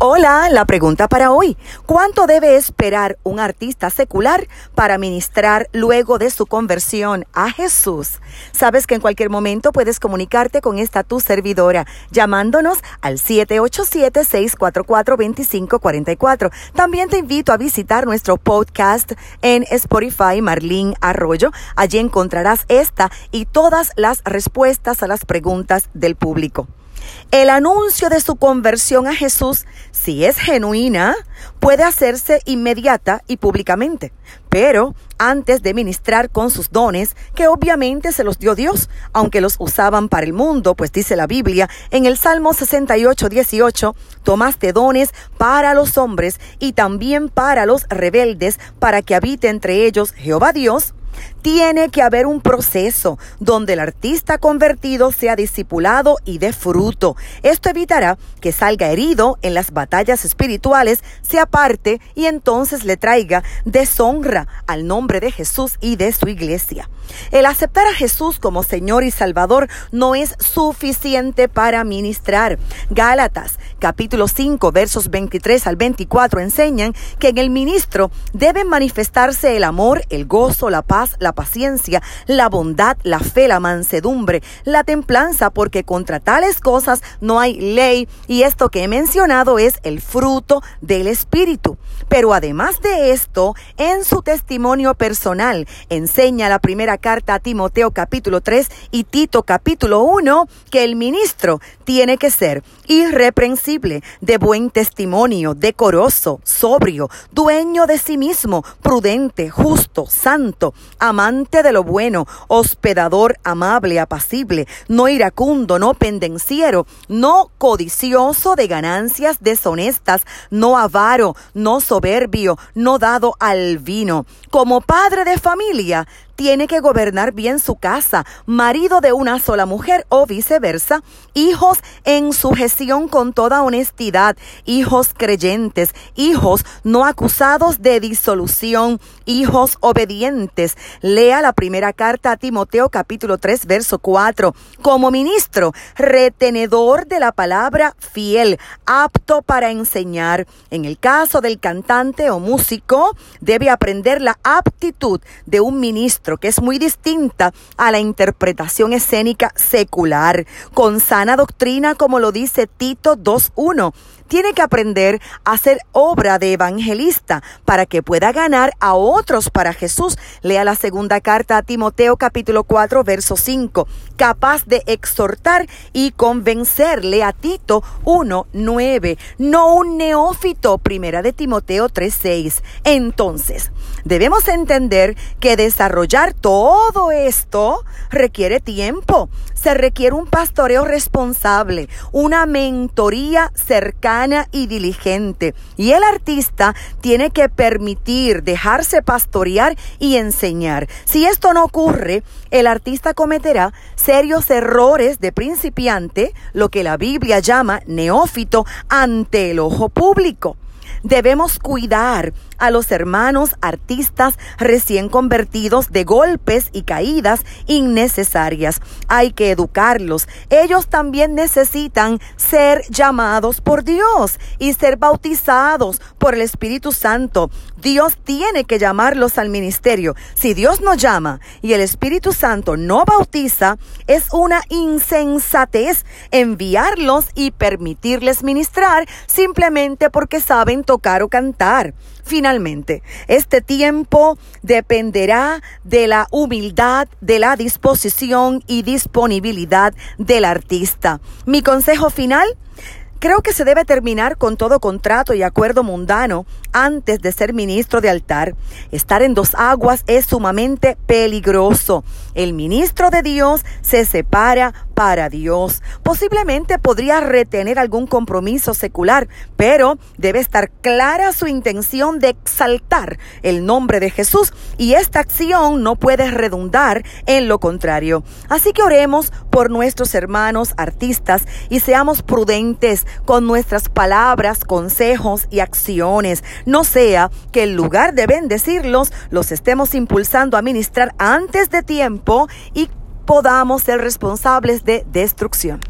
Hola, la pregunta para hoy. ¿Cuánto debe esperar un artista secular para ministrar luego de su conversión a Jesús? Sabes que en cualquier momento puedes comunicarte con esta tu servidora llamándonos al 787-644-2544. También te invito a visitar nuestro podcast en Spotify Marlene Arroyo. Allí encontrarás esta y todas las respuestas a las preguntas del público. El anuncio de su conversión a Jesús, si es genuina, puede hacerse inmediata y públicamente, pero antes de ministrar con sus dones, que obviamente se los dio Dios, aunque los usaban para el mundo, pues dice la Biblia en el Salmo 68, 18, tomaste dones para los hombres y también para los rebeldes, para que habite entre ellos Jehová Dios, tiene que haber un proceso donde el artista convertido sea discipulado y dé fruto. Esto evitará que salga herido en las batallas espirituales, se aparte y entonces le traiga deshonra al nombre de Jesús y de su iglesia. El aceptar a Jesús como Señor y Salvador no es suficiente para ministrar. Gálatas capítulo 5 versos 23 al 24 enseñan que en el ministro debe manifestarse el amor, el gozo, la paz, la paciencia, la bondad, la fe, la mansedumbre, la templanza, porque contra tales cosas no hay ley y esto que he mencionado es el fruto del Espíritu. Pero además de esto, en su testimonio personal, enseña la primera carta a Timoteo capítulo 3 y Tito capítulo 1 que el ministro tiene que ser irreprensible, de buen testimonio, decoroso, sobrio, dueño de sí mismo, prudente, justo, santo, amante de lo bueno, hospedador, amable, apacible, no iracundo, no pendenciero, no codicioso de ganancias deshonestas, no avaro, no soberbio, no dado al vino. Como padre de familia, tiene que gobernar bien su casa, marido de una sola mujer o viceversa, hijos en sujeción con toda honestidad, hijos creyentes, hijos no acusados de disolución, hijos obedientes. Lea la primera carta a Timoteo capítulo 3 verso 4. Como ministro, retenedor de la palabra fiel, apto para enseñar. En el caso del cantante o músico, debe aprender la aptitud de un ministro que es muy distinta a la interpretación escénica secular, con sana doctrina como lo dice Tito 2.1 tiene que aprender a hacer obra de evangelista para que pueda ganar a otros para Jesús. Lea la segunda carta a Timoteo capítulo 4 verso 5. Capaz de exhortar y convencerle a Tito 1 9. No un neófito. Primera de Timoteo 3 6. Entonces, debemos entender que desarrollar todo esto requiere tiempo. Se requiere un pastoreo responsable, una mentoría cercana y diligente. Y el artista tiene que permitir dejarse pastorear y enseñar. Si esto no ocurre, el artista cometerá serios errores de principiante, lo que la Biblia llama neófito, ante el ojo público. Debemos cuidar a los hermanos artistas recién convertidos de golpes y caídas innecesarias. Hay que educarlos. Ellos también necesitan ser llamados por Dios y ser bautizados por el Espíritu Santo. Dios tiene que llamarlos al ministerio. Si Dios no llama y el Espíritu Santo no bautiza, es una insensatez enviarlos y permitirles ministrar simplemente porque saben tocar o cantar. Finalmente, este tiempo dependerá de la humildad, de la disposición y disponibilidad del artista. Mi consejo final, Creo que se debe terminar con todo contrato y acuerdo mundano antes de ser ministro de altar. Estar en dos aguas es sumamente peligroso. El ministro de Dios se separa para Dios. Posiblemente podría retener algún compromiso secular, pero debe estar clara su intención de exaltar el nombre de Jesús y esta acción no puede redundar en lo contrario. Así que oremos por nuestros hermanos artistas y seamos prudentes con nuestras palabras, consejos y acciones. No sea que en lugar de bendecirlos, los estemos impulsando a ministrar antes de tiempo y podamos ser responsables de destrucción.